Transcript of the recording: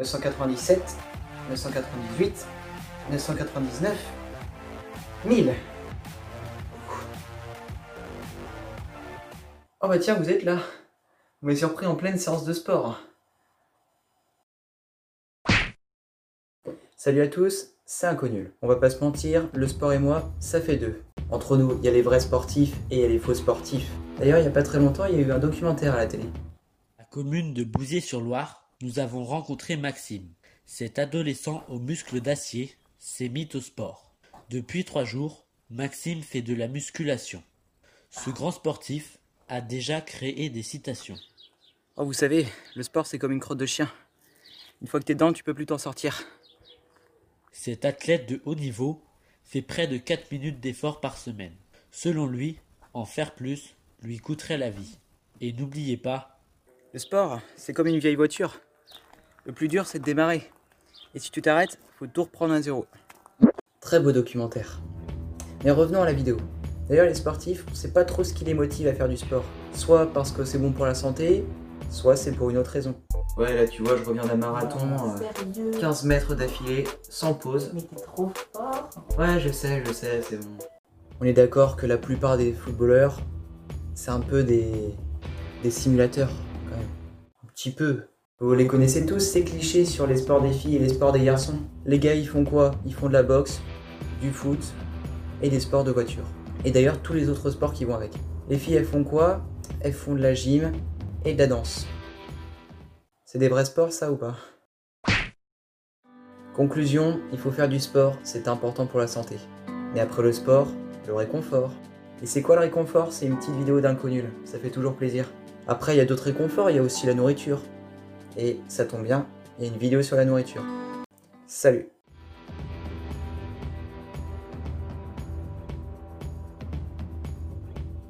997, 998, 999, 1000. Oh bah tiens, vous êtes là. Vous m'avez surpris en pleine séance de sport. Salut à tous, c'est Inconnu. On va pas se mentir, le sport et moi, ça fait deux. Entre nous, il y a les vrais sportifs et il y a les faux sportifs. D'ailleurs, il y a pas très longtemps, il y a eu un documentaire à la télé. La commune de Bouziers-sur-Loire, nous avons rencontré Maxime. Cet adolescent aux muscles d'acier s'est mis au sport. Depuis trois jours, Maxime fait de la musculation. Ce grand sportif a déjà créé des citations. Oh, vous savez, le sport c'est comme une crotte de chien. Une fois que t'es dedans, tu peux plus t'en sortir. Cet athlète de haut niveau fait près de 4 minutes d'effort par semaine. Selon lui, en faire plus lui coûterait la vie. Et n'oubliez pas, Le sport, c'est comme une vieille voiture. Le plus dur, c'est de démarrer. Et si tu t'arrêtes, faut tout reprendre à zéro. Très beau documentaire. Mais revenons à la vidéo. D'ailleurs, les sportifs, on sait pas trop ce qui les motive à faire du sport. Soit parce que c'est bon pour la santé, soit c'est pour une autre raison. Ouais, là, tu vois, je reviens d'un marathon, euh, Sérieux 15 mètres d'affilée, sans pause. Mais t'es trop fort. Ouais, je sais, je sais, c'est bon. On est d'accord que la plupart des footballeurs, c'est un peu des, des simulateurs, quand même. Un petit peu. Vous les connaissez tous, ces clichés sur les sports des filles et les sports des garçons? Les gars, ils font quoi? Ils font de la boxe, du foot et des sports de voiture. Et d'ailleurs, tous les autres sports qui vont avec. Les filles, elles font quoi? Elles font de la gym et de la danse. C'est des vrais sports, ça ou pas? Conclusion, il faut faire du sport, c'est important pour la santé. Mais après le sport, le réconfort. Et c'est quoi le réconfort? C'est une petite vidéo d'inconnu, ça fait toujours plaisir. Après, il y a d'autres réconforts, il y a aussi la nourriture. Et ça tombe bien, il y a une vidéo sur la nourriture. Salut